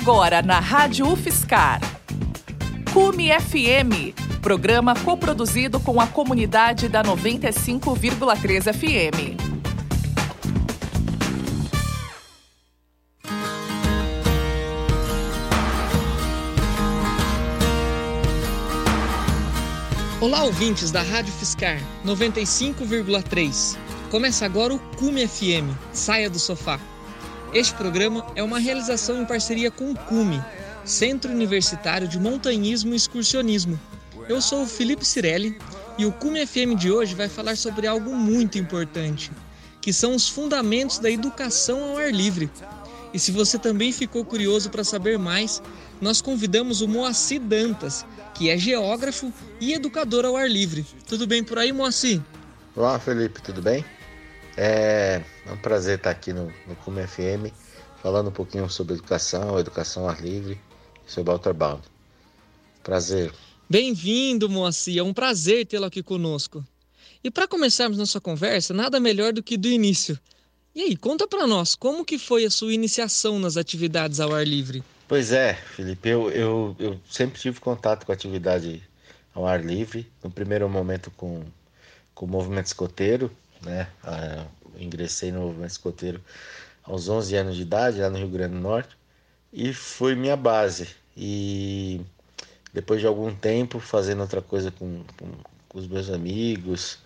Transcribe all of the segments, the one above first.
Agora na Rádio UFSCar. Cume FM, programa coproduzido com a comunidade da 95,3 FM. Olá, ouvintes da Rádio Fiscar 95,3. Começa agora o Cume FM. Saia do sofá. Este programa é uma realização em parceria com o Cume, Centro Universitário de Montanhismo e Excursionismo. Eu sou o Felipe Cirelli e o Cume FM de hoje vai falar sobre algo muito importante, que são os fundamentos da educação ao ar livre. E se você também ficou curioso para saber mais, nós convidamos o Moacir Dantas, que é geógrafo e educador ao ar livre. Tudo bem por aí, Moacir? Olá, Felipe, tudo bem? É, é um prazer estar aqui no, no Cume FM, falando um pouquinho sobre educação, educação ao ar livre e sobre Outerbound. Prazer. Bem-vindo, Moacir. É um prazer tê-lo aqui conosco. E para começarmos nossa conversa, nada melhor do que do início. E aí, conta para nós, como que foi a sua iniciação nas atividades ao ar livre? Pois é, Felipe, eu, eu, eu sempre tive contato com a atividade ao ar livre. No primeiro momento com, com o movimento escoteiro, né? Ah, ingressei no movimento escoteiro aos 11 anos de idade, lá no Rio Grande do Norte, e foi minha base. E depois de algum tempo fazendo outra coisa com, com, com os meus amigos,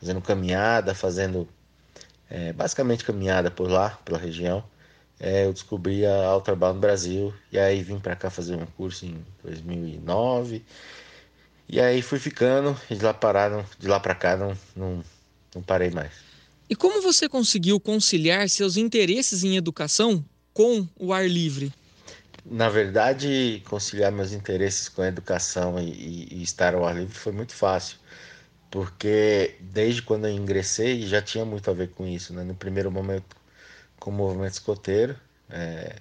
fazendo caminhada, fazendo é, basicamente caminhada por lá, pela região. É, eu descobri a Outerbound Brasil e aí vim para cá fazer um curso em 2009 e aí fui ficando e de lá pararam, de lá para cá não, não, não parei mais. E como você conseguiu conciliar seus interesses em educação com o ar livre? Na verdade, conciliar meus interesses com a educação e, e, e estar ao ar livre foi muito fácil porque desde quando eu ingressei já tinha muito a ver com isso, né? No primeiro momento com o movimento escoteiro, é,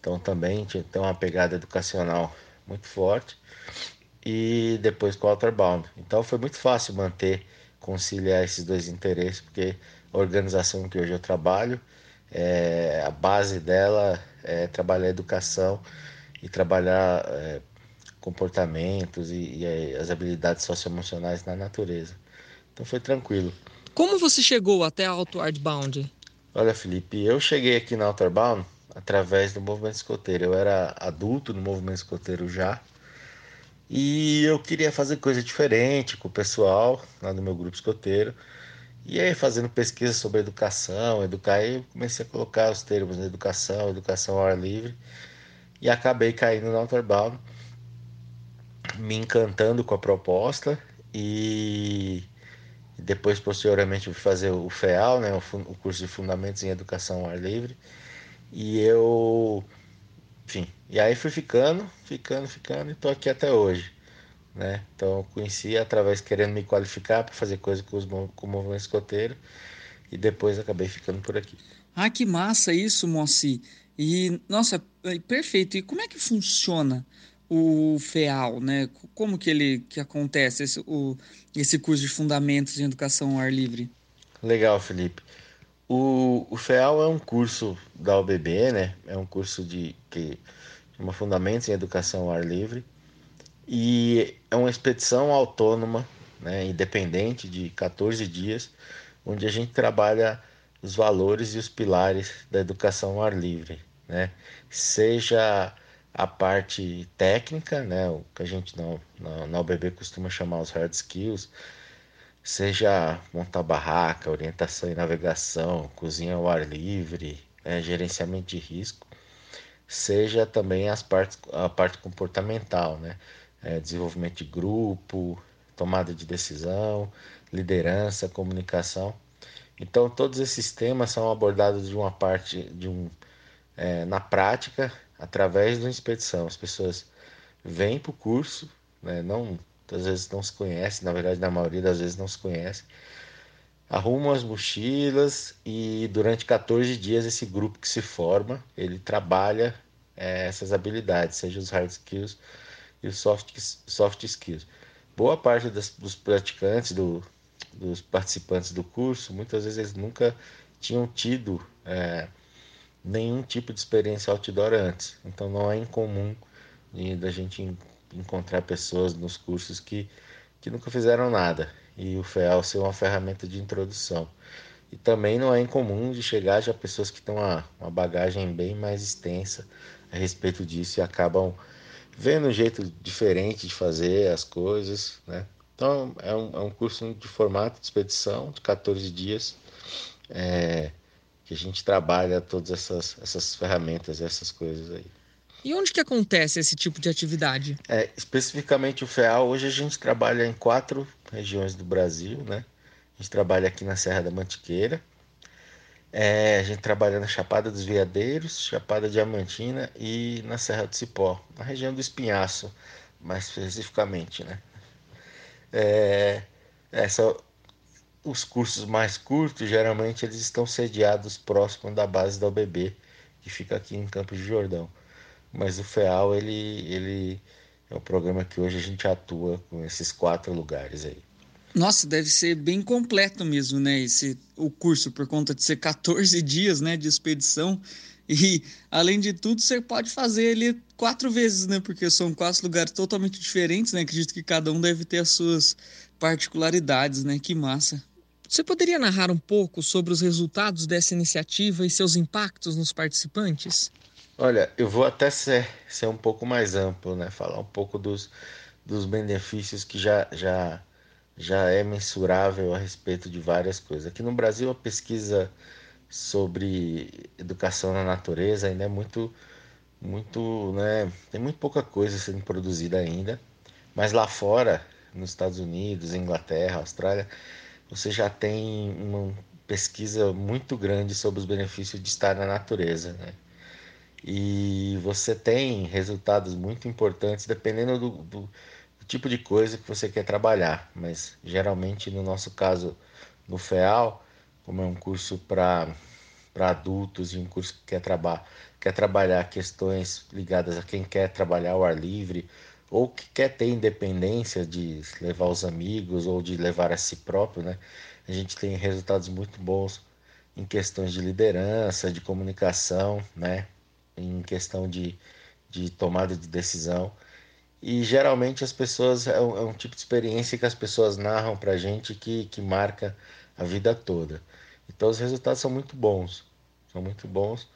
então também tinha tem uma pegada educacional muito forte e depois com o Outerbound. Então foi muito fácil manter, conciliar esses dois interesses, porque a organização que hoje eu trabalho, é, a base dela é trabalhar educação e trabalhar é, comportamentos e, e as habilidades socioemocionais na natureza. Então foi tranquilo. Como você chegou até a Outward Bound? Olha, Felipe, eu cheguei aqui na Outward Bound através do movimento escoteiro. Eu era adulto no movimento escoteiro já. E eu queria fazer coisa diferente com o pessoal lá do meu grupo escoteiro. E aí, fazendo pesquisa sobre educação, educar, eu comecei a colocar os termos educação, educação ao ar livre. E acabei caindo na Outer Bound me encantando com a proposta e depois posteriormente fui fazer o FEAL, né, o curso de Fundamentos em Educação ao Ar Livre. E eu, enfim, e aí fui ficando, ficando, ficando e tô aqui até hoje, né? Então conheci através querendo me qualificar para fazer coisa com, os, com o movimento escoteiro e depois acabei ficando por aqui. Ah, que massa isso, Moacir. E nossa, é perfeito. E como é que funciona? o FEAL, né? Como que ele que acontece esse, o, esse curso de fundamentos em educação ao ar livre? Legal, Felipe. O, o FEAL é um curso da OBB, né? É um curso de que chama Fundamentos em Educação ao Ar Livre e é uma expedição autônoma, né, independente de 14 dias, onde a gente trabalha os valores e os pilares da educação ao ar livre, né? Seja a parte técnica, né, o que a gente não, na, na UBB costuma chamar os hard skills, seja montar barraca, orientação e navegação, cozinha ao ar livre, né, gerenciamento de risco, seja também as partes, a parte comportamental, né, é, desenvolvimento de grupo, tomada de decisão, liderança, comunicação. Então todos esses temas são abordados de uma parte de um é, na prática através da expedição. As pessoas vêm para o curso, né, não, às vezes não se conhecem, na verdade, na maioria das vezes não se conhecem, arrumam as mochilas e durante 14 dias esse grupo que se forma, ele trabalha é, essas habilidades, seja os hard skills e os soft, soft skills. Boa parte das, dos praticantes, do, dos participantes do curso, muitas vezes eles nunca tinham tido é, nenhum tipo de experiência outdoor antes. Então não é incomum da gente encontrar pessoas nos cursos que, que nunca fizeram nada e o FEAL ser uma ferramenta de introdução. E também não é incomum de chegar já pessoas que têm uma, uma bagagem bem mais extensa a respeito disso e acabam vendo um jeito diferente de fazer as coisas, né? Então é um, é um curso de formato de expedição de 14 dias é, que a gente trabalha todas essas, essas ferramentas, essas coisas aí. E onde que acontece esse tipo de atividade? É, especificamente o FEAL, hoje a gente trabalha em quatro regiões do Brasil, né? A gente trabalha aqui na Serra da Mantiqueira, é, a gente trabalha na Chapada dos Veadeiros, Chapada Diamantina e na Serra do Cipó, na região do Espinhaço, mais especificamente, né? É, essa, os cursos mais curtos, geralmente eles estão sediados próximo da base da OBB, que fica aqui em Campos de Jordão mas o FEAL ele, ele é o programa que hoje a gente atua com esses quatro lugares aí. Nossa, deve ser bem completo mesmo, né? Esse, o curso, por conta de ser 14 dias né, de expedição. E, além de tudo, você pode fazer ele quatro vezes, né? Porque são quatro lugares totalmente diferentes, né? Acredito que cada um deve ter as suas particularidades, né? Que massa. Você poderia narrar um pouco sobre os resultados dessa iniciativa e seus impactos nos participantes? Olha, eu vou até ser, ser um pouco mais amplo, né? Falar um pouco dos, dos benefícios que já, já, já é mensurável a respeito de várias coisas. Aqui no Brasil, a pesquisa sobre educação na natureza ainda é muito, muito, né? Tem muito pouca coisa sendo produzida ainda. Mas lá fora, nos Estados Unidos, Inglaterra, Austrália, você já tem uma pesquisa muito grande sobre os benefícios de estar na natureza, né? E você tem resultados muito importantes dependendo do, do, do, tipo de coisa que você quer trabalhar. Mas geralmente, no nosso caso, no FEAL, como é um curso para adultos e um curso que quer, traba quer trabalhar questões ligadas a quem quer trabalhar ao ar livre ou que quer ter independência de levar os amigos ou de levar a si próprio, né? A gente tem resultados muito bons em questões de liderança, de comunicação, né? Em questão de, de tomada de decisão. E geralmente as pessoas, é um, é um tipo de experiência que as pessoas narram para a gente que, que marca a vida toda. Então os resultados são muito bons, são muito bons.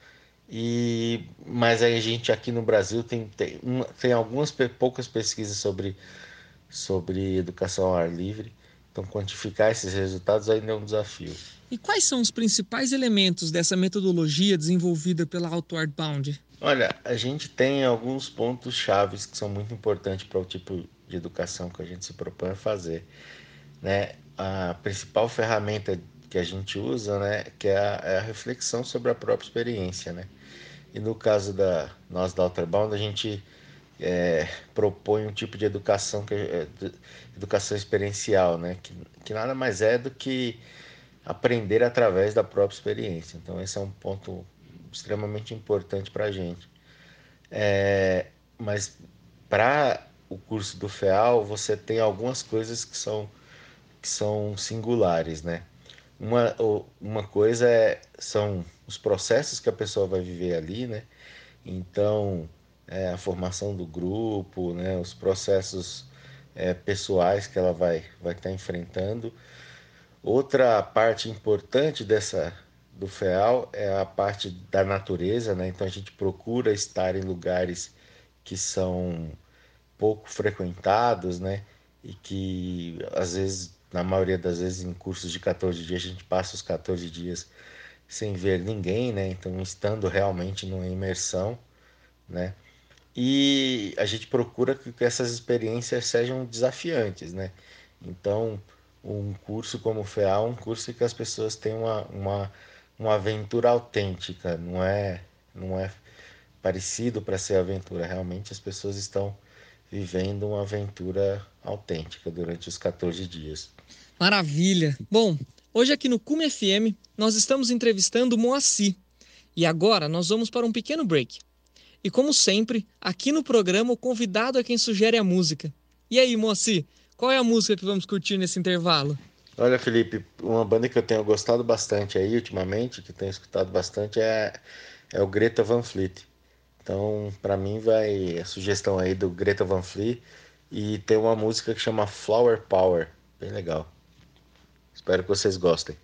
E mas aí a gente aqui no Brasil tem tem, tem algumas poucas pesquisas sobre sobre educação ao ar livre. Então quantificar esses resultados ainda é um desafio. E quais são os principais elementos dessa metodologia desenvolvida pela Outward Bound? Olha, a gente tem alguns pontos chaves que são muito importantes para o tipo de educação que a gente se propõe a fazer. Né? A principal ferramenta que a gente usa, né, que é a, é a reflexão sobre a própria experiência, né? E no caso da nós da Outerbound, a gente é, propõe um tipo de educação que é, educação experiencial, né? Que, que nada mais é do que aprender através da própria experiência. Então, esse é um ponto extremamente importante para a gente. É, mas para o curso do FEAL, você tem algumas coisas que são, que são singulares, né? Uma, uma coisa é, são os processos que a pessoa vai viver ali, né? Então, é, a formação do grupo, né? os processos é, pessoais que ela vai, vai estar tá enfrentando Outra parte importante dessa do FEAL é a parte da natureza, né? Então a gente procura estar em lugares que são pouco frequentados, né? E que às vezes, na maioria das vezes, em cursos de 14 dias, a gente passa os 14 dias sem ver ninguém, né? Então estando realmente numa imersão, né? E a gente procura que essas experiências sejam desafiantes, né? Então, um curso como o FEA é um curso que as pessoas têm uma, uma, uma aventura autêntica, não é, não é parecido para ser aventura, realmente as pessoas estão vivendo uma aventura autêntica durante os 14 dias. Maravilha! Bom, hoje aqui no Cume FM nós estamos entrevistando Moacir e agora nós vamos para um pequeno break. E como sempre, aqui no programa o convidado é quem sugere a música. E aí, Moacir, qual é a música que vamos curtir nesse intervalo? Olha, Felipe, uma banda que eu tenho gostado bastante aí ultimamente, que tenho escutado bastante, é, é o Greta Van Fleet. Então, para mim, vai a sugestão aí do Greta Van Fleet e tem uma música que chama Flower Power, bem legal. Espero que vocês gostem.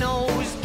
knows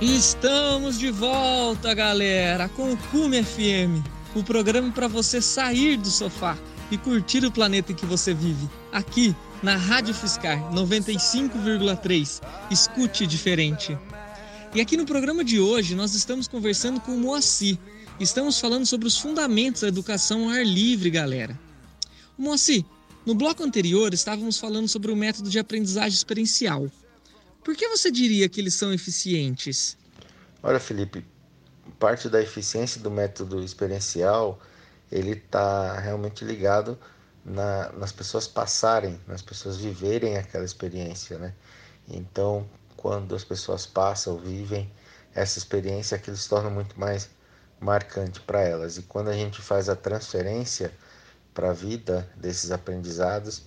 Estamos de volta, galera, com o Cume FM, o programa para você sair do sofá e curtir o planeta em que você vive. Aqui na Rádio Fiscar 95,3. Escute diferente. E aqui no programa de hoje nós estamos conversando com o Moacir. Estamos falando sobre os fundamentos da educação ao ar livre, galera. Moacir, no bloco anterior estávamos falando sobre o método de aprendizagem experiencial. Por que você diria que eles são eficientes? Olha, Felipe, parte da eficiência do método experiencial ele está realmente ligado na, nas pessoas passarem, nas pessoas viverem aquela experiência, né? Então, quando as pessoas passam, vivem essa experiência, aquilo se torna muito mais marcante para elas. E quando a gente faz a transferência para a vida desses aprendizados,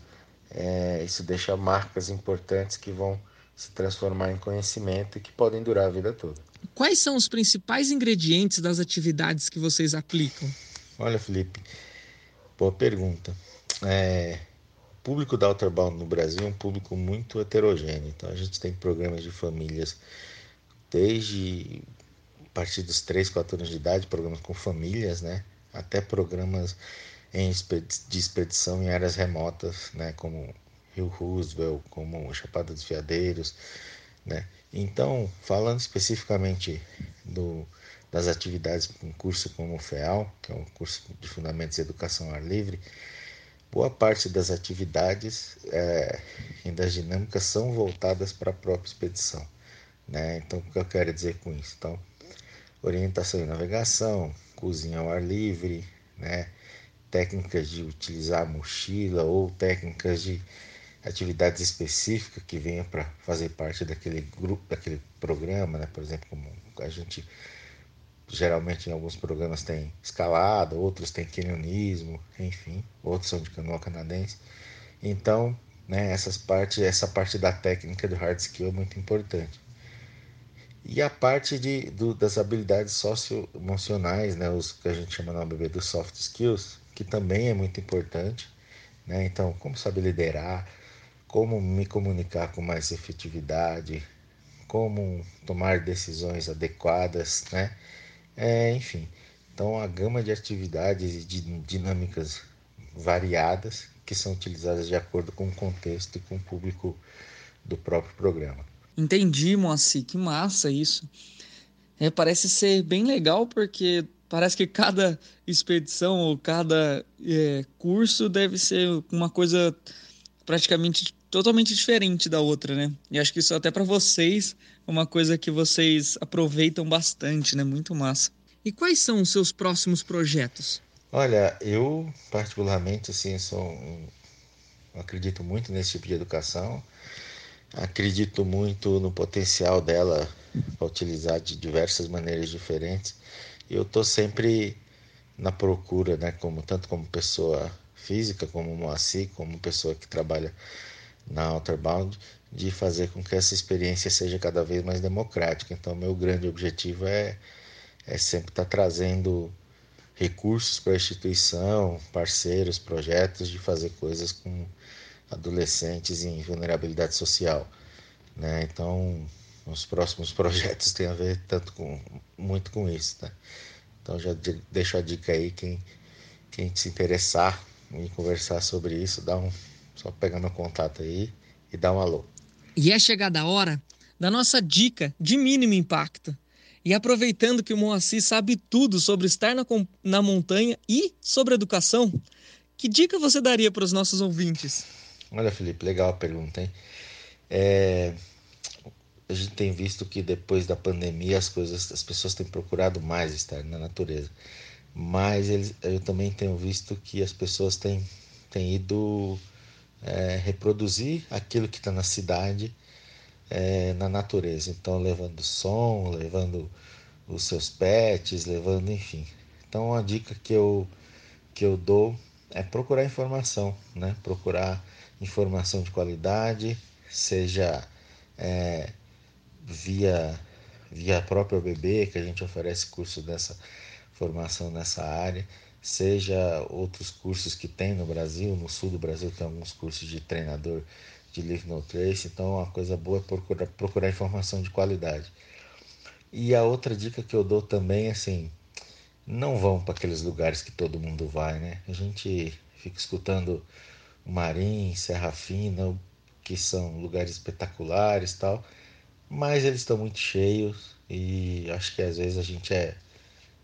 é, isso deixa marcas importantes que vão se transformar em conhecimento e que podem durar a vida toda. Quais são os principais ingredientes das atividades que vocês aplicam? Olha, Felipe, boa pergunta. É, o público da Outerbound no Brasil é um público muito heterogêneo. Então a gente tem programas de famílias desde a partir dos 3, 4 anos de idade, programas com famílias, né? Até programas em, de expedição em áreas remotas, né? Como Rio Roosevelt, como Chapada dos Veadeiros, né? Então, falando especificamente do das atividades um curso como o FEAL, que é um curso de Fundamentos de Educação ao Ar Livre, boa parte das atividades é, e das dinâmicas são voltadas para a própria expedição. Né? Então, o que eu quero dizer com isso? Então, orientação e navegação, cozinha ao ar livre, né? técnicas de utilizar a mochila ou técnicas de atividades específicas que venham para fazer parte daquele grupo, daquele programa, né? por exemplo, como a gente geralmente em alguns programas tem escalada, outros tem canyonismo, enfim, outros são de canoa canadense. Então, né, essas partes, essa parte da técnica do hard skill é muito importante. E a parte de, do, das habilidades socioemocionais, né, os que a gente chama no ABB dos soft skills, que também é muito importante. Né? Então, como saber liderar, como me comunicar com mais efetividade, como tomar decisões adequadas, né? É, enfim, então a gama de atividades e de dinâmicas variadas que são utilizadas de acordo com o contexto e com o público do próprio programa. Entendi, Moacir, que massa isso. É, parece ser bem legal porque parece que cada expedição ou cada é, curso deve ser uma coisa praticamente totalmente diferente da outra, né? E acho que isso até para vocês uma coisa que vocês aproveitam bastante, né? Muito massa. E quais são os seus próximos projetos? Olha, eu particularmente assim sou acredito muito nesse tipo de educação. Acredito muito no potencial dela para utilizar de diversas maneiras diferentes. E eu estou sempre na procura, né, como tanto como pessoa física, como Moacir, como pessoa que trabalha na Outerbound, de fazer com que essa experiência seja cada vez mais democrática. Então, meu grande objetivo é, é sempre estar tá trazendo recursos para a instituição, parceiros, projetos de fazer coisas com adolescentes em vulnerabilidade social. Né? Então, os próximos projetos têm a ver tanto com, muito com isso. Tá? Então, já deixo a dica aí, quem, quem se interessar em conversar sobre isso, dá um, só pegar meu contato aí e dá um alô. E é chegada a hora da nossa dica de mínimo impacto. E aproveitando que o Moacir sabe tudo sobre estar na, na montanha e sobre educação, que dica você daria para os nossos ouvintes? Olha, Felipe, legal a pergunta, hein? É, a gente tem visto que depois da pandemia as coisas, as pessoas têm procurado mais estar na natureza, mas eles, eu também tenho visto que as pessoas têm, têm ido é, reproduzir aquilo que está na cidade é, na natureza. Então, levando som, levando os seus pets, levando, enfim. Então, a dica que eu, que eu dou é procurar informação, né? Procurar informação de qualidade, seja é, via via própria OBB, que a gente oferece curso dessa formação nessa área, seja outros cursos que tem no Brasil, no sul do Brasil tem alguns cursos de treinador de Live No Trace, então uma coisa boa é procurar, procurar informação de qualidade. E a outra dica que eu dou também, assim, não vão para aqueles lugares que todo mundo vai, né? A gente fica escutando Marim, Serra Fina, que são lugares espetaculares tal, mas eles estão muito cheios e acho que às vezes a gente é,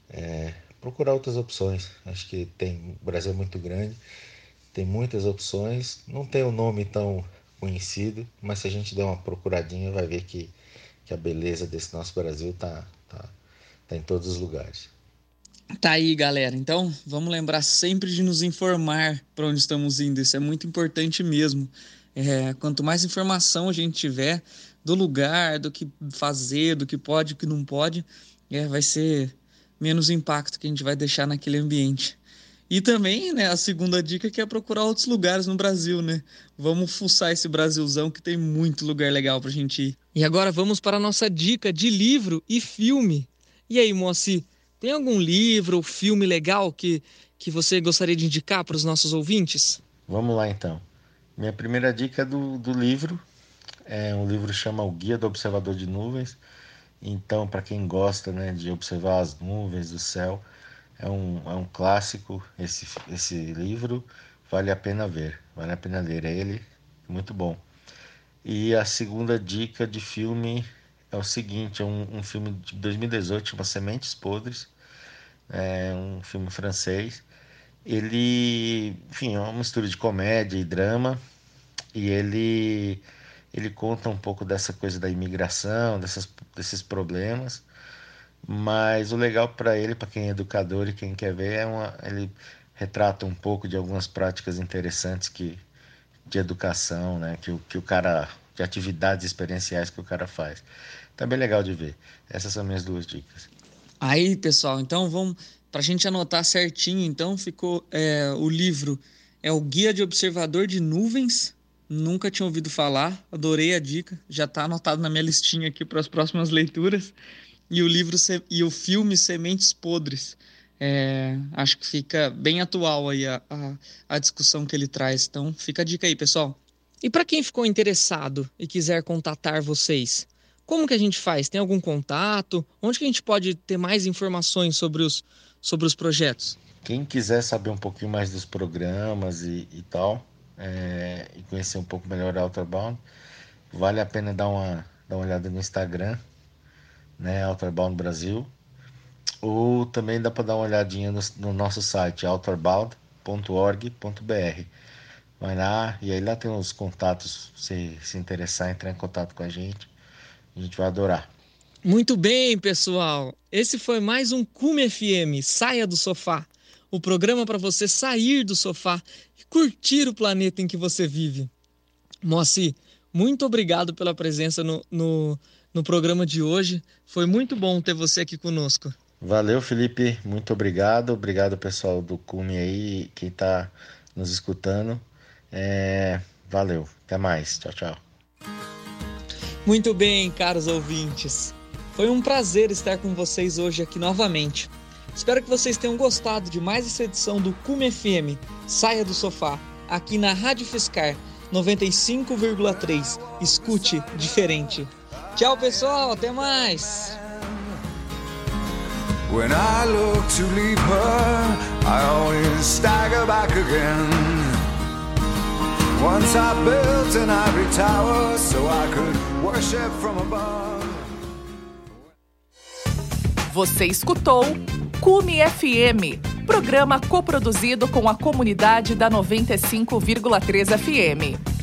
é procurar outras opções. Acho que tem o Brasil é muito grande, tem muitas opções, não tem um nome tão conhecido, mas se a gente der uma procuradinha vai ver que, que a beleza desse nosso Brasil tá, tá, tá em todos os lugares. Tá aí, galera. Então, vamos lembrar sempre de nos informar para onde estamos indo. Isso é muito importante mesmo. É, quanto mais informação a gente tiver do lugar, do que fazer, do que pode, do que não pode, é, vai ser menos impacto que a gente vai deixar naquele ambiente. E também, né, a segunda dica que é procurar outros lugares no Brasil, né? Vamos fuçar esse Brasilzão que tem muito lugar legal pra gente ir. E agora vamos para a nossa dica de livro e filme. E aí, Moacir, tem algum livro ou filme legal que, que você gostaria de indicar para os nossos ouvintes? Vamos lá então. Minha primeira dica é do, do livro. É um livro que chama O Guia do Observador de Nuvens. Então, para quem gosta né, de observar as nuvens do céu, é um, é um clássico esse, esse livro. Vale a pena ver, vale a pena ler ele, muito bom. E a segunda dica de filme é o seguinte: é um, um filme de 2018 chama Sementes Podres, é um filme francês. Ele, enfim, é uma mistura de comédia e drama, e ele ele conta um pouco dessa coisa da imigração, dessas, desses problemas. Mas o legal para ele, para quem é educador e quem quer ver, é uma, ele retrata um pouco de algumas práticas interessantes que de educação, né, que o que o cara de atividades experienciais que o cara faz. Tá bem legal de ver. Essas são minhas duas dicas. Aí, pessoal, então vamos para a gente anotar certinho. Então ficou é, o livro é o Guia de Observador de Nuvens Nunca tinha ouvido falar, adorei a dica, já está anotado na minha listinha aqui para as próximas leituras. E o livro e o filme Sementes Podres. É, acho que fica bem atual aí a, a, a discussão que ele traz. Então fica a dica aí, pessoal. E para quem ficou interessado e quiser contatar vocês, como que a gente faz? Tem algum contato? Onde que a gente pode ter mais informações sobre os, sobre os projetos? Quem quiser saber um pouquinho mais dos programas e, e tal, é, e conhecer um pouco melhor a Outerbound, vale a pena dar uma, dar uma olhada no Instagram, né, Outerbound Brasil, ou também dá para dar uma olhadinha no, no nosso site, outerbound.org.br. Vai lá e aí lá tem os contatos, se se interessar, entrar em contato com a gente, a gente vai adorar. Muito bem, pessoal. Esse foi mais um Cume FM. Saia do sofá o programa para você sair do sofá e curtir o planeta em que você vive. Moacir, muito obrigado pela presença no, no, no programa de hoje. Foi muito bom ter você aqui conosco. Valeu, Felipe. Muito obrigado. Obrigado, pessoal do Cume aí, que está nos escutando. É... Valeu. Até mais. Tchau, tchau. Muito bem, caros ouvintes. Foi um prazer estar com vocês hoje aqui novamente. Espero que vocês tenham gostado de mais essa edição do Cume FM Saia do Sofá, aqui na Rádio Fiscar 95,3. Escute diferente. Tchau, pessoal, até mais. When I look to leave her, I always stagger back again. Once I built an ivory tower so I could worship from above. Você escutou Cume FM, programa coproduzido com a comunidade da 95,3 FM.